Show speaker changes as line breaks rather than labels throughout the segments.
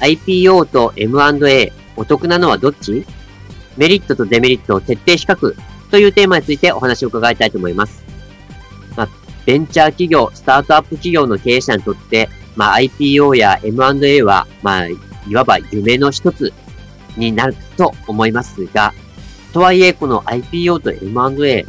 IPO と M&A お得なのはどっち？メリットとデメリットを徹底比較というテーマについてお話を伺いたいと思います。まあ、ベンチャー企業、スタートアップ企業の経営者にとって、まあ、IPO や M&A は、まあ、いわば夢の一つになると思いますが、とはいえ、この IPO と M&A、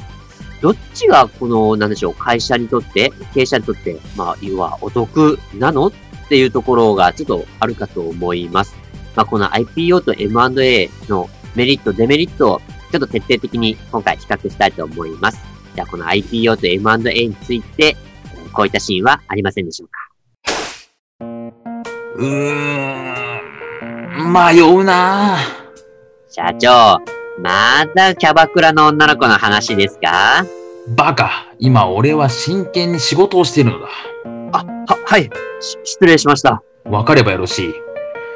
どっちがこの、なんでしょう、会社にとって、経営者にとって、まあ、要はお得なの？っていうところがちょっとあるかと思います。まあ、この IPO と M&A のメリット、デメリットをちょっと徹底的に今回比較したいと思います。じゃあこの IPO と M&A について、こういったシーンはありませんでしょうか？
うーん、迷うな
社長、まだキャバクラの女の子の話ですか？
バカ、今俺は真剣に仕事をしているのだ。
はい。失礼しました。
わかればよろしい。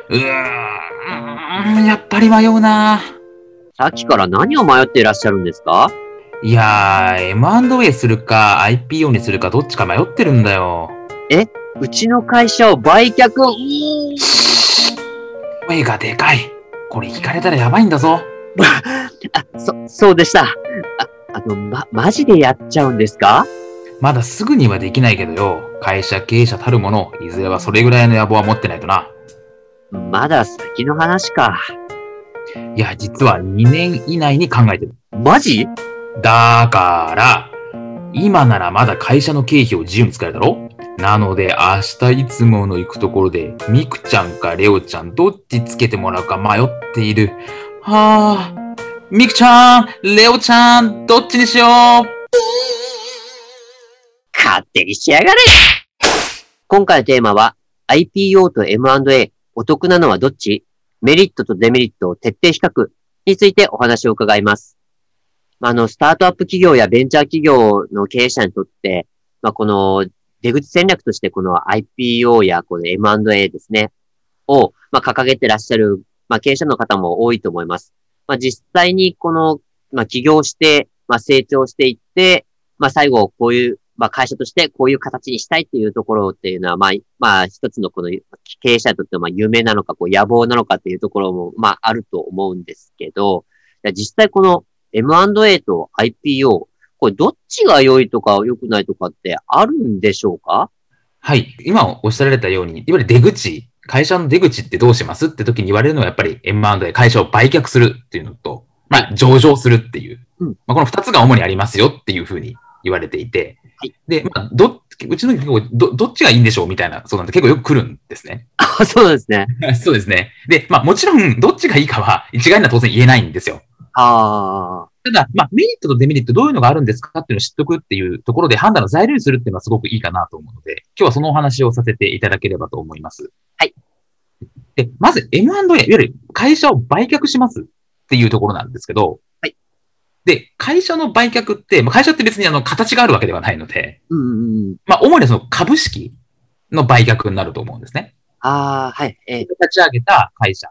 うーん、やっぱり迷うな
さっきから何を迷っていらっしゃるんですか？
いやー、M&A するか IPO にするかどっちか迷ってるんだよ。
えうちの会社を売却
声がでかい。これ聞かれたらやばいんだぞ。
あ、そ、そうでした。あ、あの、ま、マジでやっちゃうんですか？
まだすぐにはできないけどよ。会社経営者たるもの、いずれはそれぐらいの野望は持ってないとな。
まだ先の話か。
いや、実は2年以内に考えてる。
マジ？
だから、今ならまだ会社の経費を自由に使えるだろなので、明日いつもの行くところで、ミクちゃんかレオちゃん、どっちつけてもらうか迷っている。はあ、ミクちゃん、レオちゃん、どっちにしよう
勝手にしやがれ今回のテーマは、IPO と M&A、お得なのはどっち？メリットとデメリットを徹底比較についてお話を伺います。あ、あの、スタートアップ企業やベンチャー企業の経営者にとって、まあ、この出口戦略としてこの IPO やこの M&A ですね、を、まあ、掲げてらっしゃる、まあ、経営者の方も多いと思います。まあ、実際にこの、まあ、起業して、まあ、成長していって、まあ、最後、こういうまあ会社としてこういう形にしたいっていうところっていうのは、まあ、まあ一つのこの経営者にとってまあ夢なのか、こう野望なのかっていうところも、まああると思うんですけど、実際この M&A と IPO、これどっちが良いとか良くないとかってあるんでしょうか？
はい。今おっしゃられたように、いわゆる出口、会社の出口ってどうしますって時に言われるのはやっぱり M&A、会社を売却するっていうのと、まあ上場するっていう。うん、まあこの二つが主にありますよっていうふうに言われていて、はい、で、まあ、ど、うちの結構ど、どっちがいいんでしょうみたいな、そうなんで結構よく来るんですね。
あ、そうなんですね。
そうですね。で、まあもちろん、どっちがいいかは一概には当然言えないんですよ。
ああ。
ただ、まあ、メリットとデメリットどういうのがあるんですかっていうのを知っとくっていうところで判断の材料にするっていうのはすごくいいかなと思うので、今日はそのお話をさせていただければと思います。
はい。
で、まず M&A、いわゆる会社を売却しますっていうところなんですけど、で、会社の売却って、まあ、会社って別にあの、形があるわけではないので、
うんうんうん、
まあ、主にその株式の売却になると思うんですね。
ああ、はい。
えー、立ち上げた会社、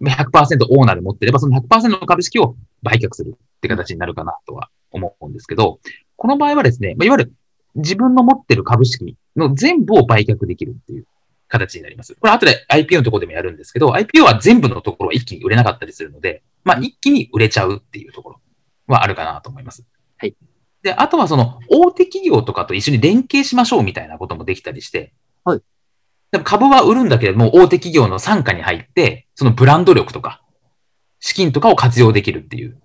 100%オーナーで持ってれば、その100%の株式を売却するって形になるかなとは思うんですけど、この場合はですね、まあ、いわゆる自分の持ってる株式の全部を売却できるっていう形になります。これ後で IPO のところでもやるんですけど、IPO は全部のところは一気に売れなかったりするので、まあ一気に売れちゃうっていうところ。はあるかなと思います。
はい。
で、あとはその大手企業とかと一緒に連携しましょうみたいなこともできたりして、
はい。
でも株は売るんだけれども、大手企業の傘下に入って、そのブランド力とか、資金とかを活用できるっていう、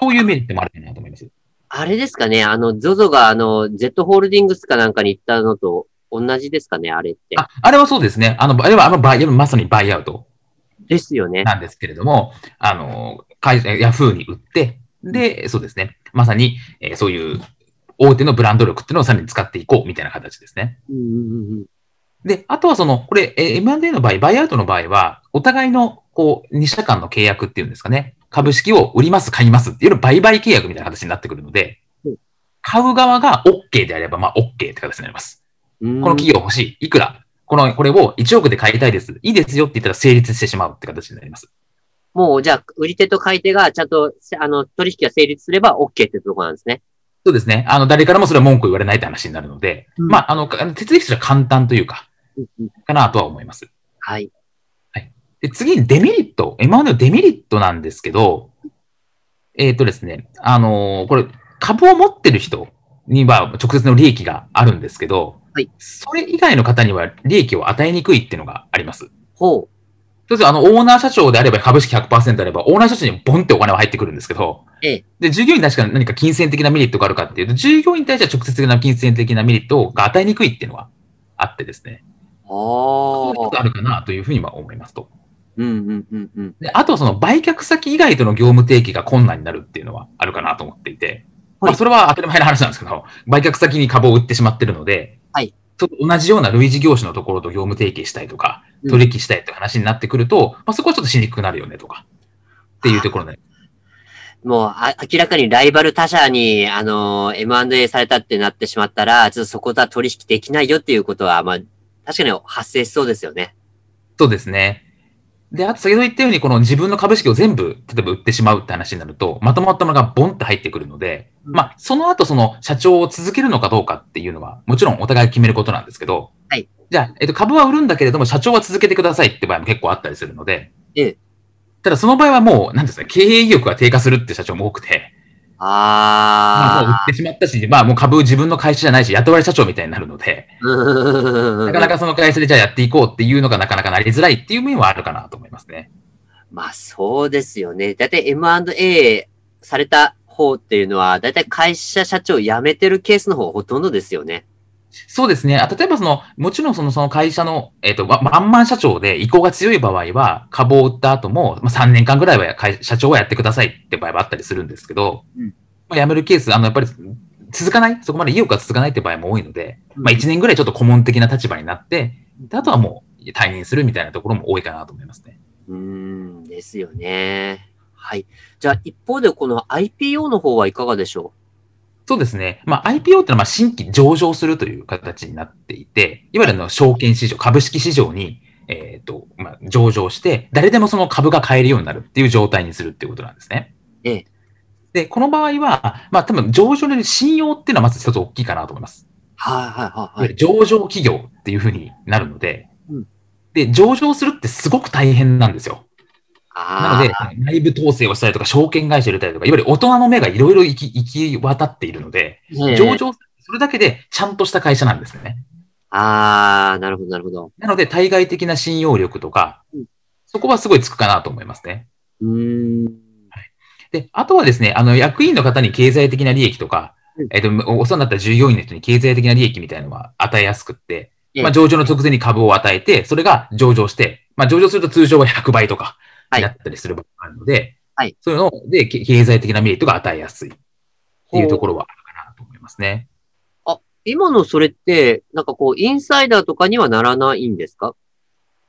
そういうメリットもあるかなと思います。
あれですかね、あの、ZOZO があの、Z ホールディングスかなんかに行ったのと同じですかね、あれって。
あ、あれはそうですね。あの、あれはあのバイ、まさにバイアウト。
ですよね。
なんですけれども、あの、会社、ヤフーに売って、で、そうですね。まさに、えー、そういう大手のブランド力っていうのをさらに使っていこうみたいな形ですね。
うんうんうん
で、あとはその、これ、え M&A の場合、バイアウトの場合は、お互いの、こう、2社間の契約っていうんですかね。株式を売ります、買いますっていうの売買契約みたいな形になってくるので
うん、
買う側が OK であれば、まあ OK って形になります。
こ
この企業欲しい。いくらこの、これを1億で買いたいです。いいですよって言ったら成立してしまうって形になります。
もう、じゃあ、売り手と買い手がちゃんと、あの、取引が成立すれば OK ってところなんですね。
そうですね。あの、誰からもそれは文句言われないって話になるので、
うん
まあ、あの、か手続きとしては簡単というか、かなとは思います。
はい。
で、次にデメリット。M&A のデメリットなんですけど、えっ、とですね、あのーこれ、株を持ってる人には直接の利益があるんですけど、
はい
それ以外の方には利益を与えにくいっていうのがあります。
ほう。
そうすると、あの、オーナー社長であれば株式100%あれば、オーナー社長にボンってお金は入ってくるんですけど、
ええ
で、従業員に確かに何か金銭的なメリットがあるかっていうと、従業員に対しては直接的な金銭的なメリットが与えにくいっていうのはあってですね。
あ
そういうことが
あ。
あるかなというふうには思いますと。
うんうんうんうん。
で、あとはその売却先以外との業務提携が困難になるっていうのはあるかなと思っていて、
はい
まあそれは当たり前の話なんですけど、売却先に株を売ってしまってるので、
はい
と同じような類似業種のところと業務提携したいとか、
うん
取引したいって話になってくると、まあそこはちょっとしにくくなるよねとか、っていうところで、
もう、あ、明らかにライバル他社に、あの、M&A されたってなってしまったら、ちょっとそことは取引できないよっていうことは、まあ、確かに発生しそうですよね。
そうですね。で、あと先ほど言ったように、この自分の株式を全部、例えば売ってしまうって話になると、まとまったものがボンって入ってくるので、
うん
まあ、その後その社長を続けるのかどうかっていうのは、もちろんお互い決めることなんですけど、
はい。
じゃあ、えっと、株は売るんだけれども、社長は続けてくださいって場合も結構あったりするので、
ええ。
ただその場合はもう、なんですか、経営意欲が低下するって社長も多くて、まあ、もう売
あ
ってしまったし、まあ、もう株自分の会社じゃないし、雇われ社長みたいになるので、なかなかその会社でじゃあやっていこうっていうのがなかなかなりづらいっていう面はあるかなと思いますね。
まあ、そうですよね。だいたい M&A された方っていうのは、だいたい会社社長辞めてるケースの方がほとんどですよね。
そうですね。あ例えばその、もちろんそのその会社の、えっ、と、ワワンマン社長で意向が強い場合は、株を売った後も、まあ、3年間ぐらいは会社長はやってくださいって場合はあったりするんですけど、
うん
まあ、辞めるケース、あの、やっぱり続かない、そこまで意欲が続かないって場合も多いので、まあ、1年ぐらいちょっと顧問的な立場になって、であとはもう退任するみたいなところも多いかなと思いますね。
うーん、ですよね。はい。じゃあ、一方でこの IPO の方はいかがでしょ
そうですね。まあ、IPO ってのはまあ新規上場するという形になっていて、いわゆるあの証券市場、株式市場に、えっ、と、まあ、上場して、誰でもその株が買えるようになるっていう状態にするっていうことなんですね。
ええ。
で、この場合は、まあ、多分上場による信用っていうのはまず一つ大きいかなと思います。
うはいはいはい
上場企業っていうふうになるので、
うん
で、上場するってすごく大変なんですよ。なので
あ、
内部統制をしたりとか、証券会社入れたりとか、いわゆる大人の目がいろいろ行き、行き渡っているので、
あ、
上場するだけでちゃんとした会社なんですね。
ああ、なるほどなるほど。
なので、対外的な信用力とか
うん、
そこはすごいつくかなと思いますね。
うーん。
で、あとはですね、あの、役員の方に経済的な利益とか
うん、
えっと、お世話になった従業員の人に経済的な利益みたいなのは与えやすくって、
ええ
まあ、上場の直前に株を与えて、それが上場して、まあ、上場すると通常は100倍とか
はい
になったりする場合があるので、
はい
そういうので、け経済的なメリットが与えやすいっていうところはあるかなと思いますね。
今のそれって、なんかこう、インサイダーとかにはならないんですか？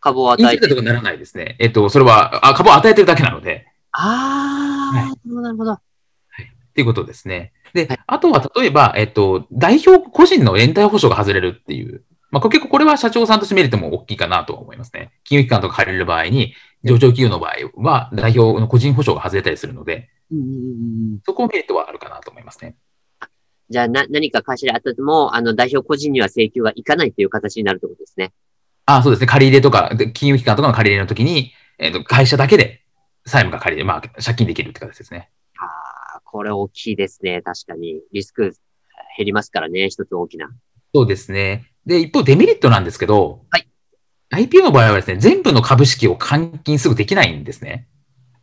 株を与えて
インサイダーと。かならないですね。えっと、それは、あ株を与えてるだけなので、
ああ、
はい
なるほど。
っていうことですね。で、
はい
あとは例えば、えっと、代表個人の連帯保証が外れるっていう、まあ、結構これは社長さんとしてメリットも大きいかなとは思いますね。金融機関とか借りる場合に、上場企業の場合は代表の個人保証が外れたりするので、そこメリットはあるかなと思いますね。
じゃあ、な、何か会社であったとも、あの、代表個人には請求がいかないという形になるってことですね。
あそうですね。借り入れとか、で金融機関とかの借り入れの時に、えっと、会社だけで債務が借り入れ、まあ、借金できるって形ですね。
ああ、これ大きいですね。確かに。リスク減りますからね。一つ大きな。
そうですね。で、一方デメリットなんですけど、
はい。
IPO の場合はですね、全部の株式を換金すぐできないんですね。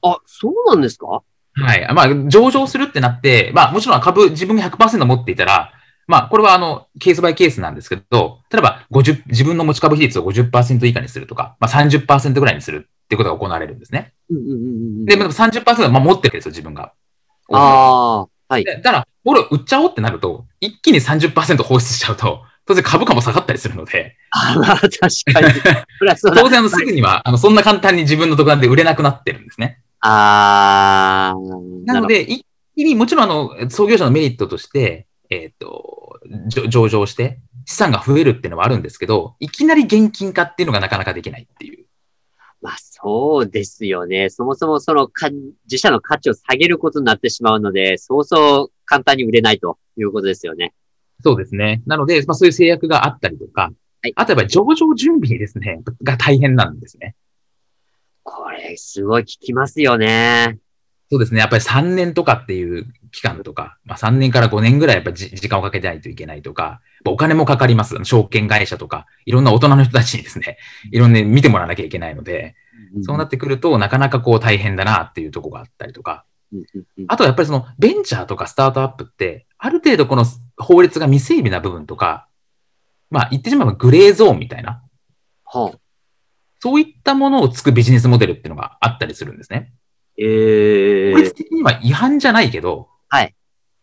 あ、そうなんですか？
はい。まあ、上場するってなって、まあ、もちろん株、自分が100%持っていたら、まあ、これはあの、ケースバイケースなんですけど、例えば、50、自分の持ち株比率を50%以下にするとか、まあ、30%ぐらいにするってことが行われるんですね。
うんうんうんうん。
で、まあ、30%はまあ持ってるんですよ、自分が。
ああ、はい。
でだから、俺売っちゃおうってなると、一気に30%放出しちゃうと、当然株価も下がったりするので、
あまあ、確かに。
当然あのすぐには、あの、そんな簡単に自分の独断で売れなくなってるんですね。
あー。
なので、一気に、もちろんあの、創業者のメリットとして、えっ、と、じょ上場して、資産が増えるっていうのはあるんですけど、いきなり現金化っていうのがなかなかできないっていう。
まあそうですよね。そもそもそのか自社の価値を下げることになってしまうので、そうそう簡単に売れないということですよね。
そうですね。なので、まあそういう制約があったりとか、
はい
あとやっぱり上場準備ですね、が大変なんですね。
これ、すごい効きますよね。
そうですね。やっぱり3年とかっていう期間とか、まあ3年から5年ぐらいやっぱりじ時間をかけないといけないとか、お金もかかります。証券会社とか、いろんな大人の人たちにですね、いろんな見てもらわなきゃいけないので、そうなってくるとなかなかこう大変だなっていうところがあったりとか、あとはやっぱりそのベンチャーとかスタートアップって、ある程度この法律が未整備な部分とか、まあ言ってしまえばグレーゾーンみたいな、
はあ、
そういったものをつくビジネスモデルっていうのがあったりするんですね。
ええ
法律的には違反じゃないけど、
はい。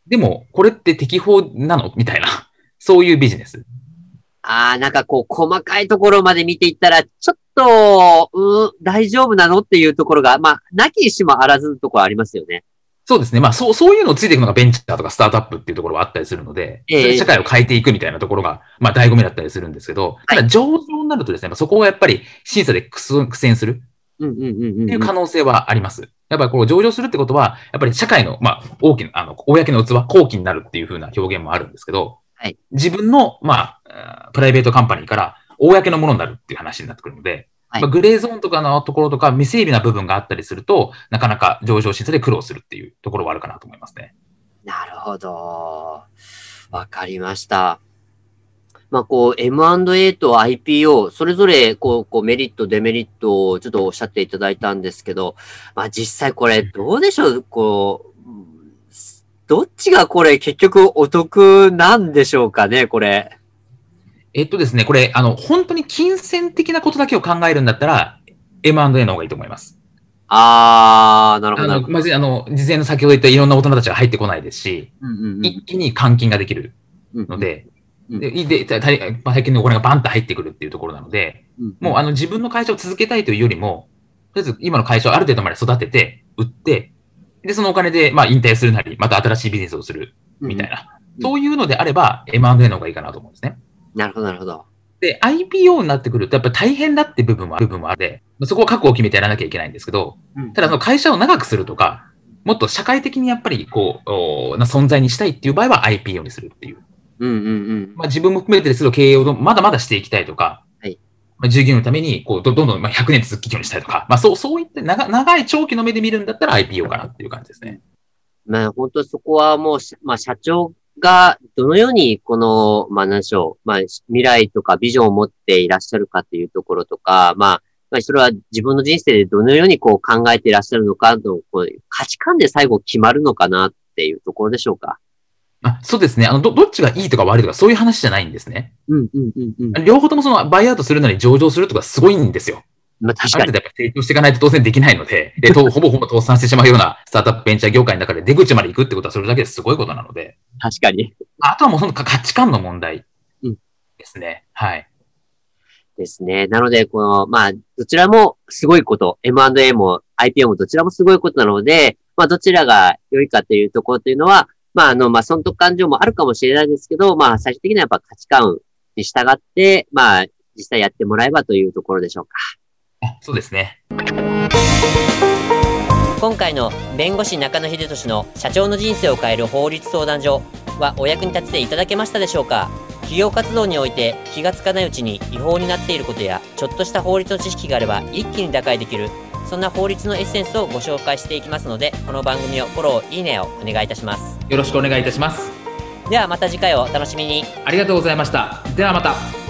でも、これって適法なの？みたいな、そういうビジネス。
ああ、なんかこう、細かいところまで見ていったら、ちょっと、うん、大丈夫なのっていうところが、まあ、なきにしもあらずのところありますよね。
そうですね。まあ、そう、そういうのをついていくのがベンチャーとかスタートアップっていうところはあったりするので、
ええ
それ社会を変えていくみたいなところが、まあ、醍醐味だったりするんですけど、ただ上場になるとですね、まあそこはやっぱり審査で苦戦苦戦するって
うん。
いう可能性はあります。やっぱりこう上場するってことは、やっぱり社会の、まあ、大きな、あの、公の器、公器になるっていう風な表現もあるんですけど、
はい
自分の、まあプライベートカンパニーから公のものになるっていう話になってくるので、
はい
まあ、グレーゾーンとかのところとか未整備な部分があったりすると、なかなか上場審査で苦労するっていうところはあるかなと思いますね。
なるほど。わかりました。まあ、こう、M&A と IPO、それぞれ、こう、こう、メリット、デメリットをちょっとおっしゃっていただいたんですけど、まあ、実際これ、どうでしょう？こう、うんどっちがこれ、結局お得なんでしょうかね、これ。
えっとですね、これ、あの、本当に金銭的なことだけを考えるんだったら、M&A の方がいいと思います。
あー、なるほど。
あの、まず、あの、事前の先ほど言ったいろんな大人たちが入ってこないですし、
うんうんうん
一気に換金ができる
うん
ので、
うん
で、で、た大まあ最近のお金がバンと入ってくるっていうところなので、
うん
もうあの自分の会社を続けたいというよりも、とりあえず今の会社をある程度まで育てて、売って、で、そのお金で、まあ引退するなり、また新しいビジネスをするみたいな、
うん
そういうのであれば、M&A の方がいいかなと思うんですね。
なるほど、なるほど。
で、IPO になってくると、やっぱり大変だって部分は、部分もあって、まあそこは覚悟を決めてやらなきゃいけないんですけど、ただその会社を長くするとか、もっと社会的にやっぱりこう、おな存在にしたいっていう場合は IPO にするっていう。
うんうんうん。
まあ、自分も含めてですけど、経営をどまだまだしていきたいとか、
はい
まあ、従業員のためにこうどんどんまあ100年続き業にしたいとか、まあ、そうそういった長長い長期の目で見るんだったら IPO かなっていう感じですね。
まあ本当そこはもう、まあ社長がどのようにこの、まあ何でしょう、まあ未来とかビジョンを持っていらっしゃるかっていうところとか、まあ、まあそれは自分の人生でどのようにこう考えていらっしゃるのかの、こう価値観で最後決まるのかなっていうところでしょうか。
あそうですねあのど。どっちがいいとか悪いとかそういう話じゃないんですね。
うんうんうんうん。
両方ともそのバイアウトするのに上場するとかすごいんですよ。
まあ確かに。
ある程度やっぱ成長していかないと当然できないので、でとほぼほぼ倒産してしまうようなスタートアップベンチャー業界の中で出口まで行くってことはそれだけですごいことなので、
確かに。
あとはもうその価値観の問題
うん
ですね。はい。
ですね。なので、この、まあ、どちらもすごいこと、M&A も IPO もどちらもすごいことなので、まあ、どちらが良いかというところというのは、まあ、あの、まあ、損得感情もあるかもしれないですけど、まあ、最終的にはやっぱ価値観に従って、まあ、実際やってもらえばというところでしょうか。
あそうですね。
今回の弁護士中野秀俊の社長の人生を変える法律相談所はお役に立てていただけましたでしょうか企業活動において気がつかないうちに違法になっていることやちょっとした法律の知識があれば一気に打開できるそんな法律のエッセンスをご紹介していきますのでこの番組をフォローいいねをお願いいたします
よろしくお願いいたします。
ではまた次回をお楽しみに
ありがとうございました。ではまた。